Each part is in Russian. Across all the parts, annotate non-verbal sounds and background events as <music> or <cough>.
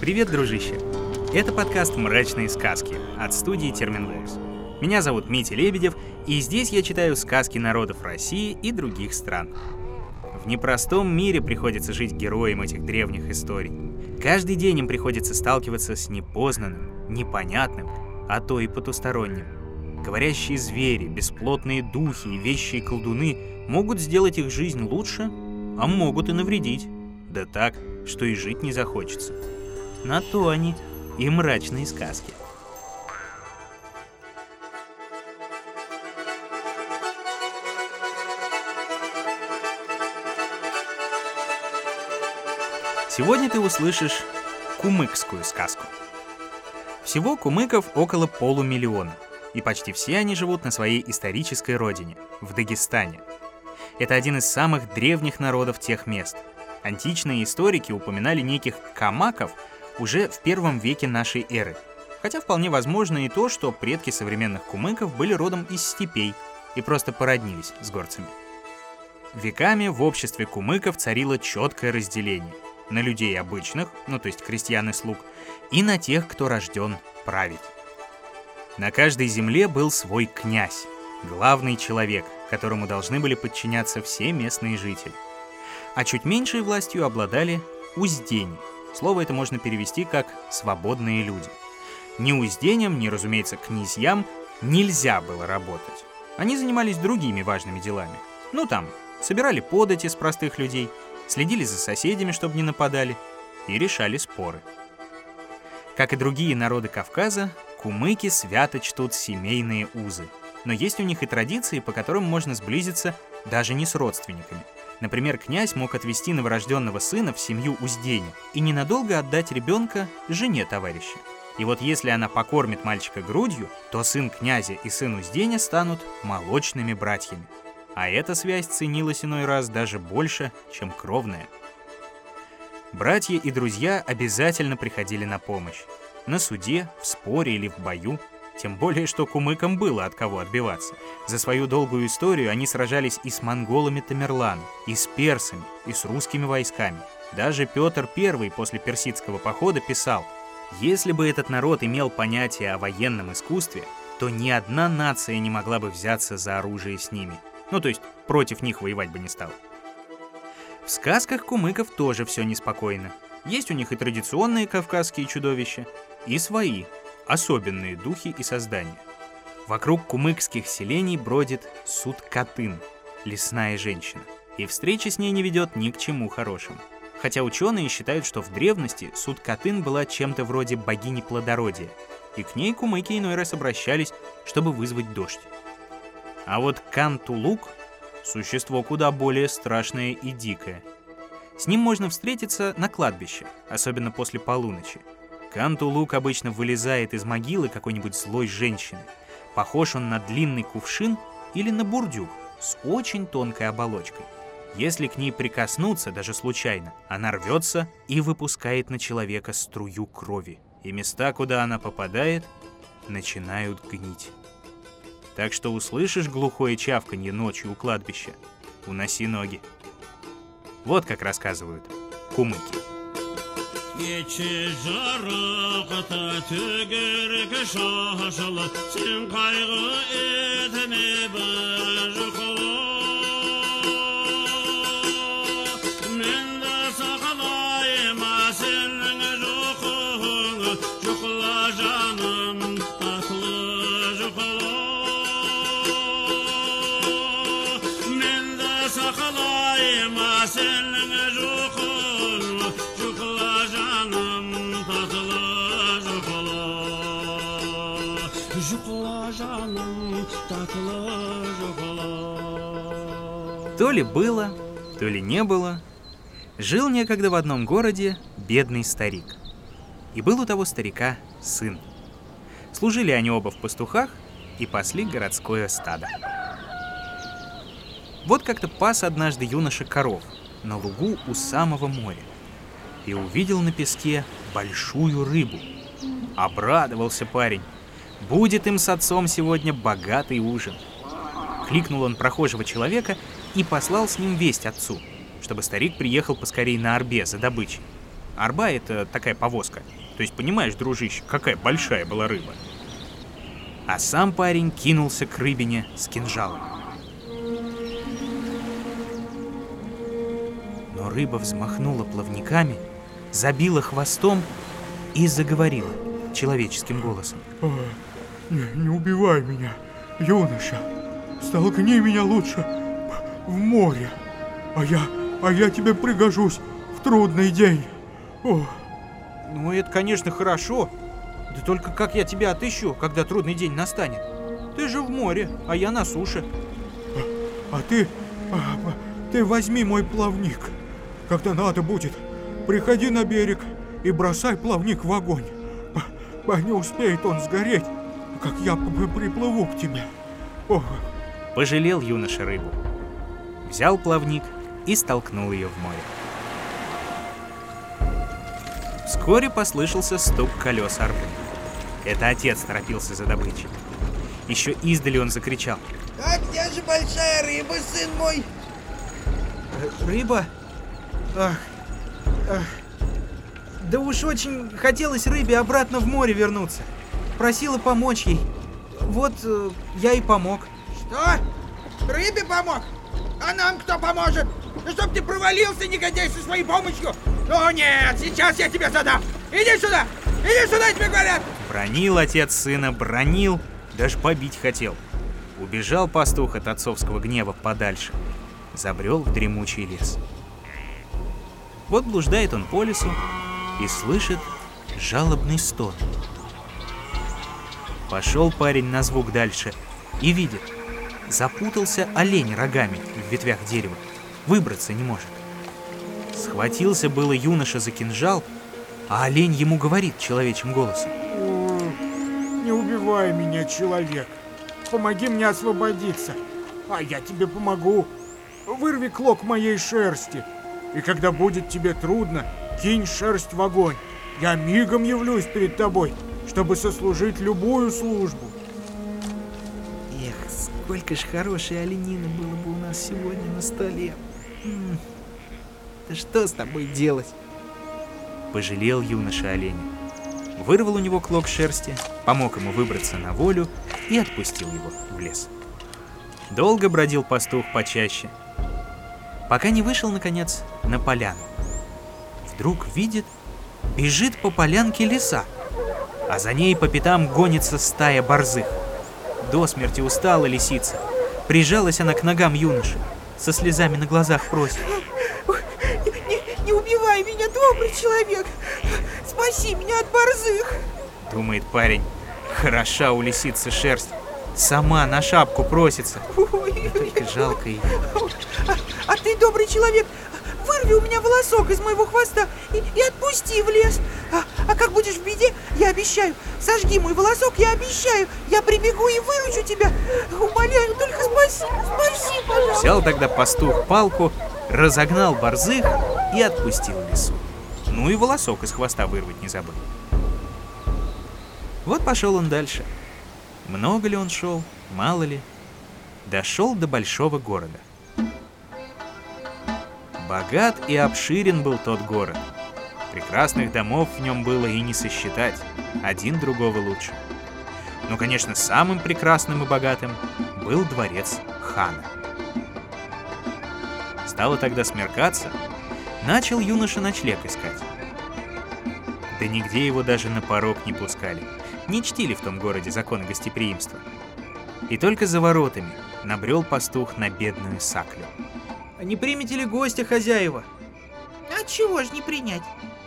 Привет, дружище! Это подкаст «Мрачные сказки» от студии Терминвокс. Меня зовут Митя Лебедев, и здесь я читаю сказки народов России и других стран. В непростом мире приходится жить героям этих древних историй. Каждый день им приходится сталкиваться с непознанным, непонятным, а то и потусторонним. Говорящие звери, бесплотные духи и вещие колдуны могут сделать их жизнь лучше, а могут и навредить. Да так, что и жить не захочется. На то они и мрачные сказки. Сегодня ты услышишь кумыкскую сказку. Всего кумыков около полумиллиона, и почти все они живут на своей исторической родине, в Дагестане. Это один из самых древних народов тех мест. Античные историки упоминали неких камаков – уже в первом веке нашей эры. Хотя вполне возможно и то, что предки современных кумыков были родом из степей и просто породнились с горцами. Веками в обществе кумыков царило четкое разделение на людей обычных, ну то есть крестьян и слуг, и на тех, кто рожден править. На каждой земле был свой князь, главный человек, которому должны были подчиняться все местные жители. А чуть меньшей властью обладали уздени – Слово это можно перевести как «свободные люди». Ни узденям, ни, разумеется, князьям нельзя было работать. Они занимались другими важными делами. Ну там, собирали подати с простых людей, следили за соседями, чтобы не нападали, и решали споры. Как и другие народы Кавказа, кумыки свято чтут семейные узы. Но есть у них и традиции, по которым можно сблизиться даже не с родственниками – Например, князь мог отвести новорожденного сына в семью Уздени и ненадолго отдать ребенка жене товарища. И вот если она покормит мальчика грудью, то сын князя и сын Узденя станут молочными братьями. А эта связь ценилась иной раз даже больше, чем кровная. Братья и друзья обязательно приходили на помощь. На суде, в споре или в бою – тем более, что кумыкам было от кого отбиваться. За свою долгую историю они сражались и с монголами Тамерлана, и с персами, и с русскими войсками. Даже Петр I после персидского похода писал, «Если бы этот народ имел понятие о военном искусстве, то ни одна нация не могла бы взяться за оружие с ними. Ну, то есть против них воевать бы не стал. В сказках кумыков тоже все неспокойно. Есть у них и традиционные кавказские чудовища, и свои, особенные духи и создания. Вокруг кумыкских селений бродит Суд-Катын, лесная женщина, и встреча с ней не ведет ни к чему хорошему. Хотя ученые считают, что в древности Суд-Катын была чем-то вроде богини плодородия, и к ней кумыки иной раз обращались, чтобы вызвать дождь. А вот Кантулук — существо куда более страшное и дикое. С ним можно встретиться на кладбище, особенно после полуночи. Кантулук обычно вылезает из могилы какой-нибудь злой женщины. Похож он на длинный кувшин или на бурдюк с очень тонкой оболочкой. Если к ней прикоснуться, даже случайно, она рвется и выпускает на человека струю крови. И места, куда она попадает, начинают гнить. Так что услышишь глухое чавканье ночью у кладбища, уноси ноги. Вот как рассказывают кумыки. İçi jarıqta tügürgü şaşılı Sen kaygı etme bir kulu Men de sağlayma senin jokuğunu Joku То ли было, то ли не было, жил некогда в одном городе бедный старик. И был у того старика сын. Служили они оба в пастухах и пасли городское стадо. Вот как-то пас однажды юноша коров на лугу у самого моря и увидел на песке большую рыбу. Обрадовался парень. Будет им с отцом сегодня богатый ужин. Кликнул он прохожего человека и послал с ним весть отцу, чтобы старик приехал поскорей на Орбе за добычей. Арба — это такая повозка. То есть, понимаешь, дружище, какая большая была рыба. А сам парень кинулся к рыбине с кинжалом. Но рыба взмахнула плавниками, забила хвостом и заговорила человеческим голосом. Не, не убивай меня, юноша. Столкни меня лучше в море, а я, а я тебе пригожусь в трудный день. О, Ну, это, конечно, хорошо. Да только как я тебя отыщу, когда трудный день настанет? Ты же в море, а я на суше. а ты, а, а, ты возьми мой плавник. Когда надо будет, приходи на берег и бросай плавник в огонь. А, а не успеет он сгореть, как я п- приплыву к тебе. О, Пожалел юноша рыбу. Взял плавник и столкнул ее в море. Вскоре послышался стук колес арбы. Это отец торопился за добычей. Еще издали он закричал. А где же большая рыба, сын мой? Рыба? Ах, ах. Да уж очень хотелось рыбе обратно в море вернуться. Просила помочь ей. Вот э, я и помог. Что? Рыбе помог? А нам кто поможет? Да чтоб ты провалился, негодяй, со своей помощью! Ну нет, сейчас я тебе задам! Иди сюда! Иди сюда, тебе говорят! Бронил отец сына, бронил, даже побить хотел. Убежал пастух от отцовского гнева подальше. Забрел в дремучий лес. Вот блуждает он по лесу и слышит жалобный стон. Пошел парень на звук дальше и видит. Запутался олень рогами в ветвях дерева. Выбраться не может. Схватился было юноша за кинжал, а олень ему говорит человечьим голосом. не убивай меня, человек. Помоги мне освободиться, а я тебе помогу. Вырви клок моей шерсти, и когда будет тебе трудно, кинь шерсть в огонь. Я мигом явлюсь перед тобой, чтобы сослужить любую службу. Сколько ж хорошей оленины было бы у нас сегодня на столе. Да что с тобой делать? Пожалел юноша оленя. Вырвал у него клок шерсти, помог ему выбраться на волю и отпустил его в лес. Долго бродил пастух почаще, пока не вышел, наконец, на поляну. Вдруг видит, бежит по полянке лиса, а за ней по пятам гонится стая борзых. До смерти устала лисица. Прижалась она к ногам юноши, со слезами на глазах просит. Не, не убивай меня, добрый человек! Спаси меня от борзых! Думает парень, хороша у лисицы шерсть. Сама на шапку просится. Ой, Только жалко ее. а, а ты, добрый человек, вырви у меня волосок из моего хвоста и, и отпусти в лес. А, а как будешь в беде, я обещаю, сожги мой волосок, я обещаю, я прибегу и выручу тебя. Умоляю, только спаси, спаси, пожалуйста. Взял тогда пастух палку, разогнал борзых и отпустил лису. Ну и волосок из хвоста вырвать не забыл. Вот пошел он дальше. Много ли он шел, мало ли. Дошел до большого города. Богат и обширен был тот город. Прекрасных домов в нем было и не сосчитать, один другого лучше. Но, конечно, самым прекрасным и богатым был дворец хана. Стало тогда смеркаться, начал юноша ночлег искать. Да нигде его даже на порог не пускали, не чтили в том городе законы гостеприимства. И только за воротами набрел пастух на бедную саклю. А не примете ли гостя хозяева? А чего ж не принять?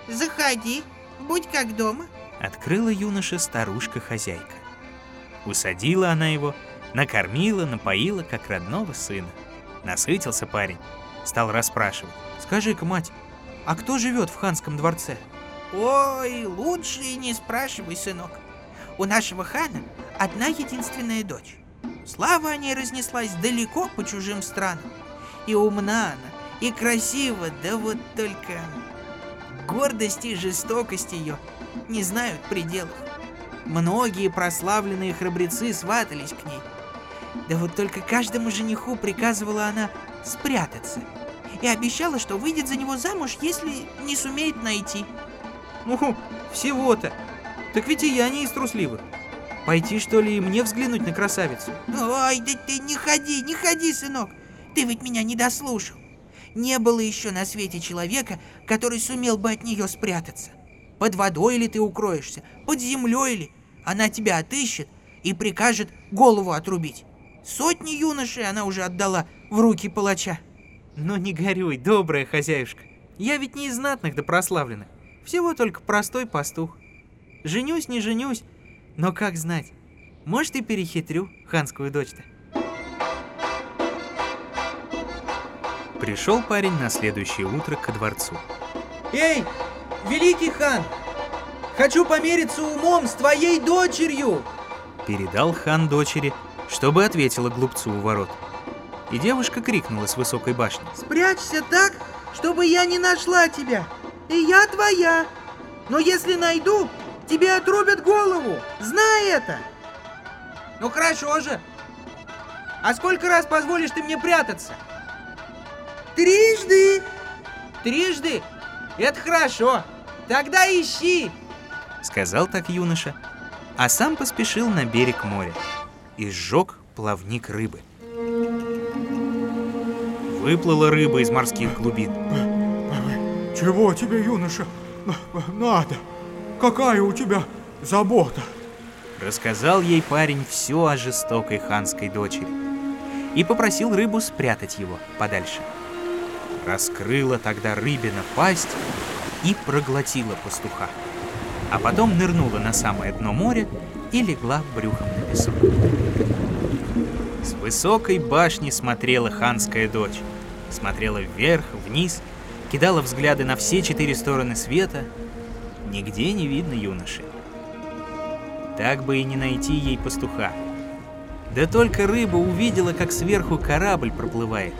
Заходи, будь как дома. Открыла юноша старушка-хозяйка. Усадила она его, накормила, напоила, как родного сына. Насытился парень, стал расспрашивать. Скажи-ка, мать, а кто живет в ханском дворце? Ой, лучше и не спрашивай, сынок. У нашего хана одна единственная дочь. Слава о ней разнеслась далеко по чужим странам. И умна она, и красива, да вот только гордость и жестокость ее не знают пределов. Многие прославленные храбрецы сватались к ней. Да вот только каждому жениху приказывала она спрятаться. И обещала, что выйдет за него замуж, если не сумеет найти. Ну, всего-то. Так ведь и я не из трусливых. Пойти, что ли, и мне взглянуть на красавицу? Ой, да ты не ходи, не ходи, сынок. Ты ведь меня не дослушал. Не было еще на свете человека, который сумел бы от нее спрятаться. Под водой ли ты укроешься, под землей ли. Она тебя отыщет и прикажет голову отрубить. Сотни юношей она уже отдала в руки палача. Ну не горюй, добрая хозяюшка. Я ведь не из знатных да прославленных. Всего только простой пастух. Женюсь, не женюсь, но как знать, может и перехитрю ханскую дочь-то. Пришел парень на следующее утро ко дворцу. Эй, великий хан! Хочу помериться умом с твоей дочерью! Передал хан дочери, чтобы ответила глупцу у ворот. И девушка крикнула с высокой башни. Спрячься так, чтобы я не нашла тебя. И я твоя. Но если найду, тебе отрубят голову. Знай это. Ну хорошо же. А сколько раз позволишь ты мне прятаться? Трижды. Трижды? Это хорошо. Тогда ищи. Сказал так юноша, а сам поспешил на берег моря и сжег плавник рыбы. Выплыла рыба из морских глубин. Чего тебе, юноша, надо? Какая у тебя забота? Рассказал ей парень все о жестокой ханской дочери и попросил рыбу спрятать его подальше. Раскрыла тогда рыбина пасть и проглотила пастуха, а потом нырнула на самое дно моря и легла брюхом на песок. С высокой башни смотрела ханская дочь. Смотрела вверх, вниз, кидала взгляды на все четыре стороны света. Нигде не видно юноши. Так бы и не найти ей пастуха. Да только рыба увидела, как сверху корабль проплывает.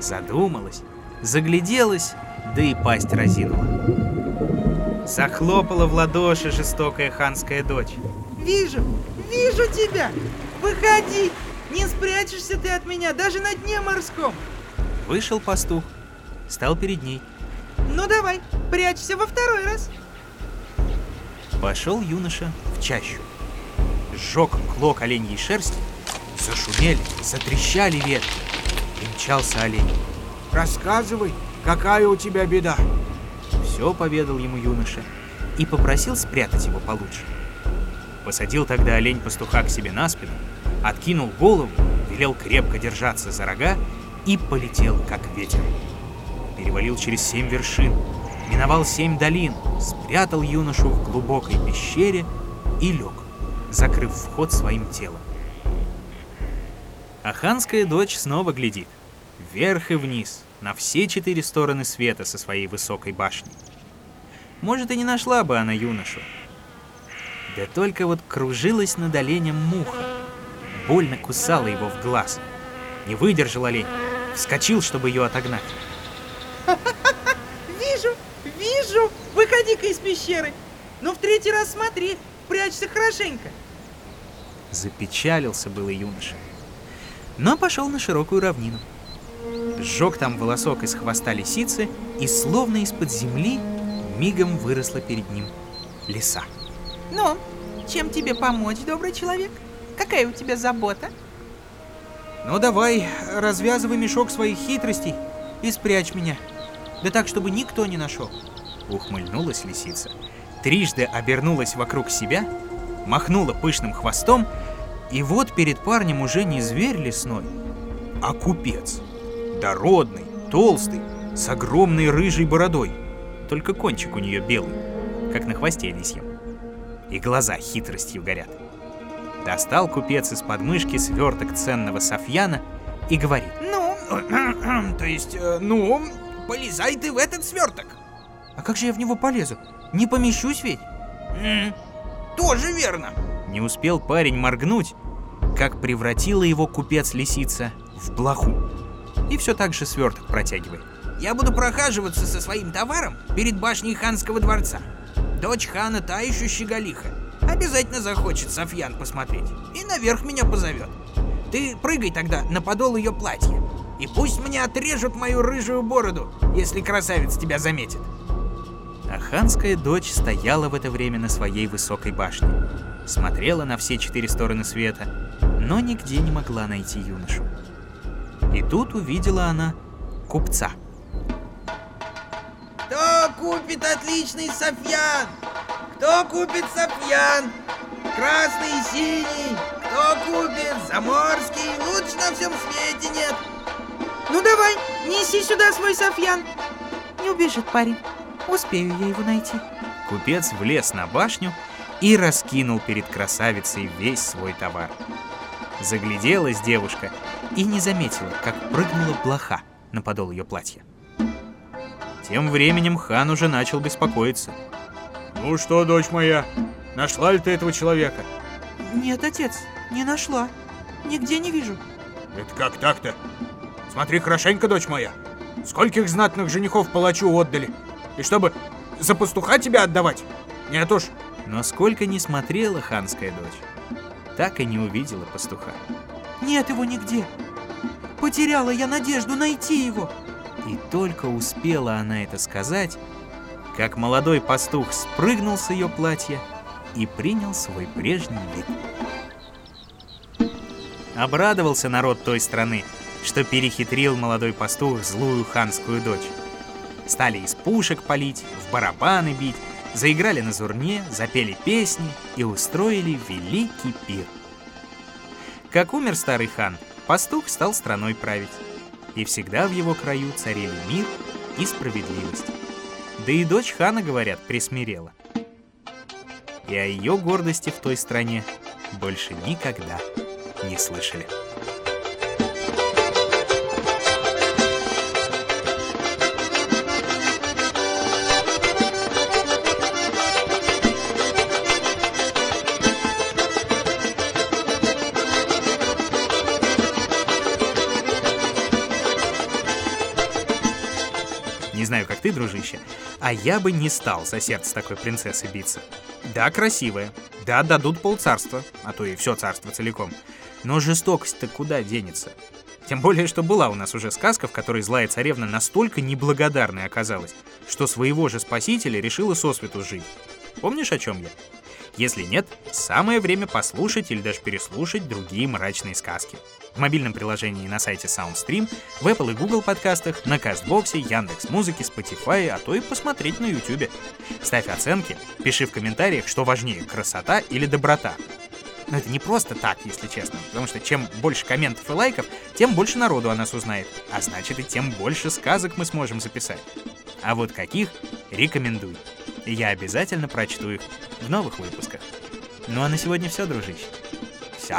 Задумалась, загляделась, да и пасть разинула. Захлопала в ладоши жестокая ханская дочь. Вижу, вижу тебя. Выходи. Не спрячешься ты от меня даже на дне морском. Вышел пастух, стал перед ней. Ну давай, прячься во второй раз. Пошел юноша в чащу. Сжег клок оленьей шерсти, зашумели, затрещали ветки. И мчался олень. Рассказывай, какая у тебя беда? Все поведал ему юноша и попросил спрятать его получше. Посадил тогда олень пастуха к себе на спину, откинул голову, велел крепко держаться за рога и полетел, как ветер. Перевалил через семь вершин, миновал семь долин, спрятал юношу в глубокой пещере и лег, закрыв вход своим телом. А ханская дочь снова глядит, вверх и вниз, на все четыре стороны света со своей высокой башней. Может, и не нашла бы она юношу. Да только вот кружилась над оленем муха, больно кусала его в глаз. Не выдержал олень, вскочил, чтобы ее отогнать. <laughs> Вижу, вижу. Выходи-ка из пещеры. Но в третий раз смотри, прячься хорошенько. Запечалился было юноша. Но пошел на широкую равнину. Сжег там волосок из хвоста лисицы, и словно из-под земли мигом выросла перед ним лиса. Ну, чем тебе помочь, добрый человек? Какая у тебя забота? Ну давай, развязывай мешок своих хитростей и спрячь меня. Да так, чтобы никто не нашел. Ухмыльнулась лисица, трижды обернулась вокруг себя, махнула пышным хвостом, и вот перед парнем уже не зверь лесной, а купец. Дородный, толстый, с огромной рыжей бородой. Только кончик у нее белый, как на хвосте лисьем. И глаза хитростью горят. Достал купец из подмышки сверток ценного софьяна и говорит. Ну, <clears throat> то есть, э, ну, полезай ты в этот сверток. А как же я в него полезу? Не помещусь ведь? М, Тоже верно. Не успел парень моргнуть, как превратила его купец-лисица в блоху. И все так же сверток протягивает. Я буду прохаживаться со своим товаром перед башней ханского дворца. Дочь хана та еще щеголиха. Обязательно захочет Софьян посмотреть. И наверх меня позовет. Ты прыгай тогда на подол ее платья. И пусть мне отрежут мою рыжую бороду, если красавец тебя заметит. А ханская дочь стояла в это время на своей высокой башне, смотрела на все четыре стороны света, но нигде не могла найти юношу. И тут увидела она купца. Кто купит отличный софьян? Кто купит софьян? Красный и синий. Кто купит заморский? Лучше на всем свете нет. Ну давай, неси сюда свой софьян. Не убежит парень. Успею я его найти. Купец влез на башню и раскинул перед красавицей весь свой товар. Загляделась девушка и не заметила, как прыгнула блоха на подол ее платья. Тем временем хан уже начал беспокоиться. Ну что, дочь моя, нашла ли ты этого человека? Нет, отец, не нашла. Нигде не вижу. Это как так-то? Смотри хорошенько, дочь моя. Скольких знатных женихов палачу отдали? И чтобы за пастуха тебя отдавать? Нет уж. Но сколько ни смотрела ханская дочь, так и не увидела пастуха. Нет его нигде. Потеряла я надежду найти его. И только успела она это сказать, как молодой пастух спрыгнул с ее платья и принял свой прежний вид. Обрадовался народ той страны, что перехитрил молодой пастух злую ханскую дочь. Стали из пушек палить, в барабаны бить, заиграли на зурне, запели песни и устроили великий пир. Как умер старый хан, пастух стал страной править. И всегда в его краю царили мир и справедливость. Да и дочь хана, говорят, присмирела. И о ее гордости в той стране больше никогда не слышали. Ты, дружище, а я бы не стал за сердце такой принцессы биться. Да, красивая. Да, дадут полцарства, а то и все царство целиком. Но жестокость-то куда денется? Тем более, что была у нас уже сказка, в которой злая царевна настолько неблагодарной оказалась, что своего же спасителя решила сосвету жить. Помнишь, о чем я? Если нет, самое время послушать или даже переслушать другие мрачные сказки. В мобильном приложении на сайте SoundStream, в Apple и Google подкастах, на Кастбоксе, Яндекс Музыке, Spotify, а то и посмотреть на YouTube. Ставь оценки, пиши в комментариях, что важнее, красота или доброта. Но это не просто так, если честно, потому что чем больше комментов и лайков, тем больше народу о нас узнает, а значит и тем больше сказок мы сможем записать. А вот каких — рекомендую. И я обязательно прочту их в новых выпусках. Ну а на сегодня все, дружище. Все.